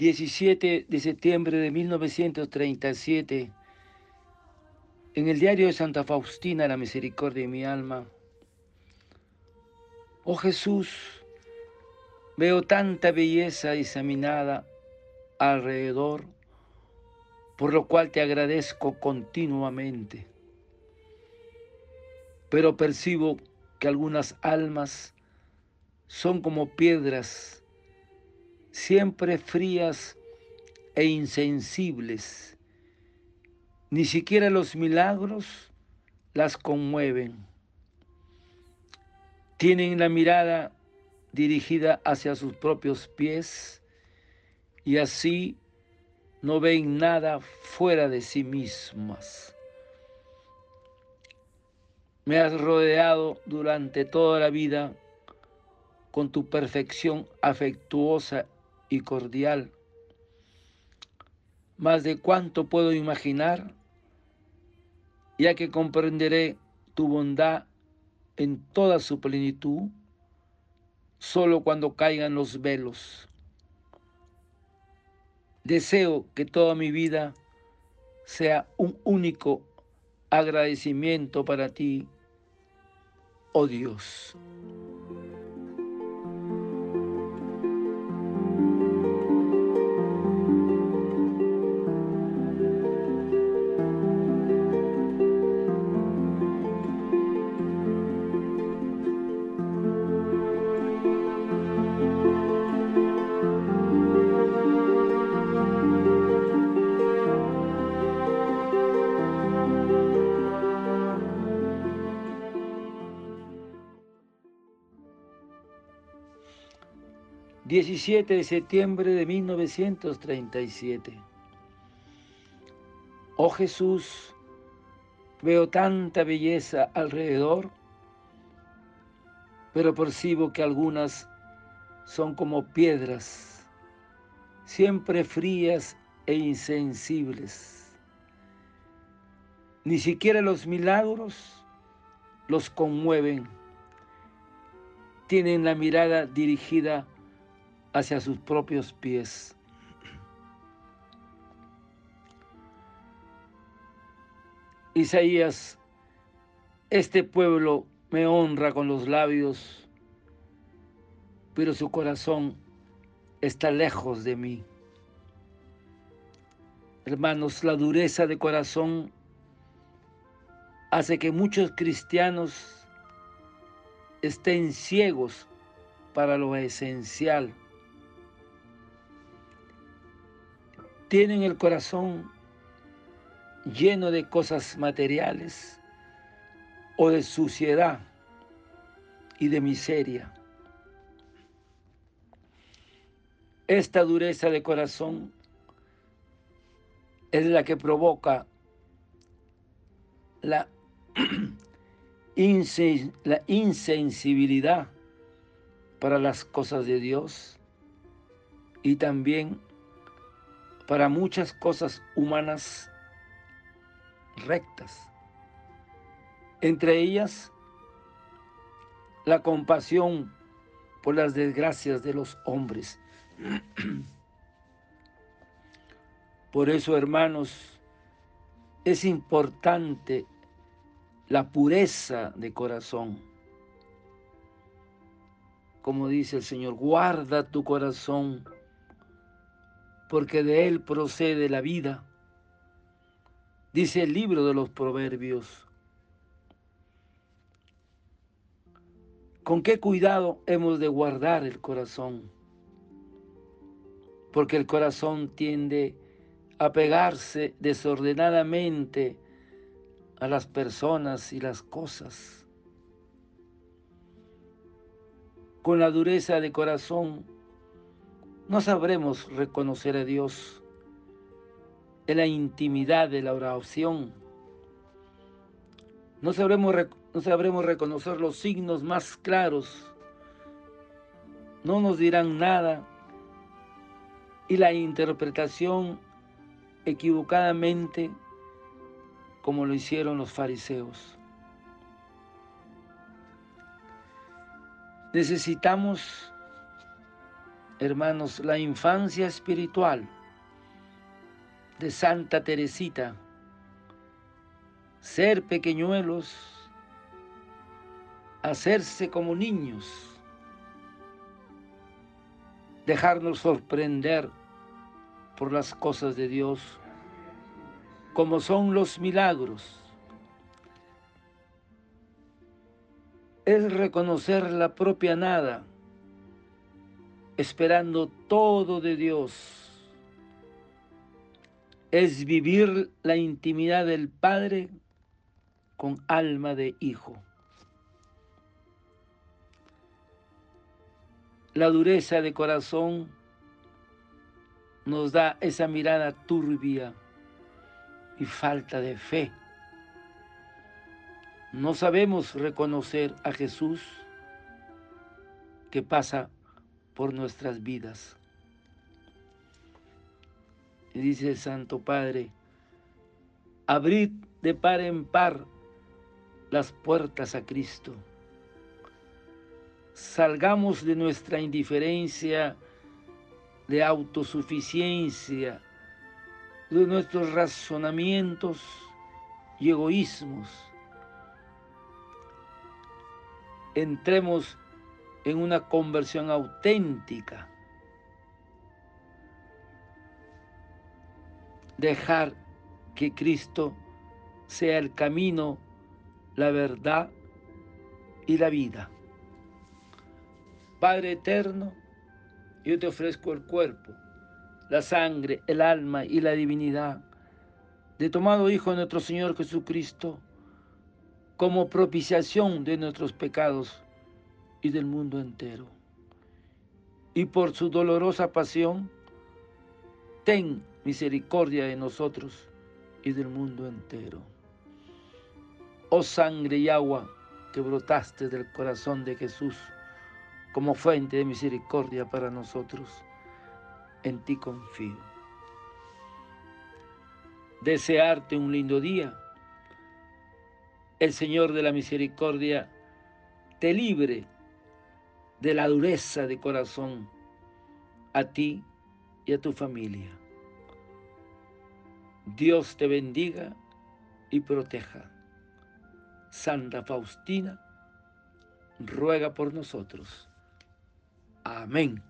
17 de septiembre de 1937, en el diario de Santa Faustina, la misericordia de mi alma. Oh Jesús, veo tanta belleza examinada alrededor, por lo cual te agradezco continuamente. Pero percibo que algunas almas son como piedras, siempre frías e insensibles. Ni siquiera los milagros las conmueven. Tienen la mirada dirigida hacia sus propios pies y así no ven nada fuera de sí mismas. Me has rodeado durante toda la vida con tu perfección afectuosa y cordial. Más de cuánto puedo imaginar, ya que comprenderé tu bondad en toda su plenitud, solo cuando caigan los velos. Deseo que toda mi vida sea un único agradecimiento para ti, oh Dios. 17 de septiembre de 1937. Oh Jesús, veo tanta belleza alrededor, pero percibo que algunas son como piedras, siempre frías e insensibles. Ni siquiera los milagros los conmueven. Tienen la mirada dirigida hacia sus propios pies. Isaías, este pueblo me honra con los labios, pero su corazón está lejos de mí. Hermanos, la dureza de corazón hace que muchos cristianos estén ciegos para lo esencial tienen el corazón lleno de cosas materiales o de suciedad y de miseria. Esta dureza de corazón es la que provoca la, la insensibilidad para las cosas de Dios y también para muchas cosas humanas rectas. Entre ellas, la compasión por las desgracias de los hombres. Por eso, hermanos, es importante la pureza de corazón. Como dice el Señor, guarda tu corazón porque de él procede la vida. Dice el libro de los proverbios. ¿Con qué cuidado hemos de guardar el corazón? Porque el corazón tiende a pegarse desordenadamente a las personas y las cosas. Con la dureza de corazón no sabremos reconocer a Dios en la intimidad de la oración. No sabremos, no sabremos reconocer los signos más claros. No nos dirán nada. Y la interpretación equivocadamente como lo hicieron los fariseos. Necesitamos hermanos, la infancia espiritual de Santa Teresita, ser pequeñuelos, hacerse como niños, dejarnos sorprender por las cosas de Dios, como son los milagros. Es reconocer la propia nada, esperando todo de Dios. Es vivir la intimidad del Padre con alma de hijo. La dureza de corazón nos da esa mirada turbia y falta de fe. No sabemos reconocer a Jesús que pasa por nuestras vidas. Y dice Santo Padre, abrid de par en par las puertas a Cristo salgamos de nuestra indiferencia, de autosuficiencia, de nuestros razonamientos y egoísmos. Entremos en una conversión auténtica. Dejar que Cristo sea el camino, la verdad y la vida. Padre eterno, yo te ofrezco el cuerpo, la sangre, el alma y la divinidad de tomado Hijo de nuestro Señor Jesucristo como propiciación de nuestros pecados y del mundo entero. Y por su dolorosa pasión, ten misericordia de nosotros y del mundo entero. Oh sangre y agua que brotaste del corazón de Jesús, como fuente de misericordia para nosotros. En ti confío. Desearte un lindo día. El Señor de la Misericordia te libre de la dureza de corazón a ti y a tu familia. Dios te bendiga y proteja. Santa Faustina, ruega por nosotros. Amén.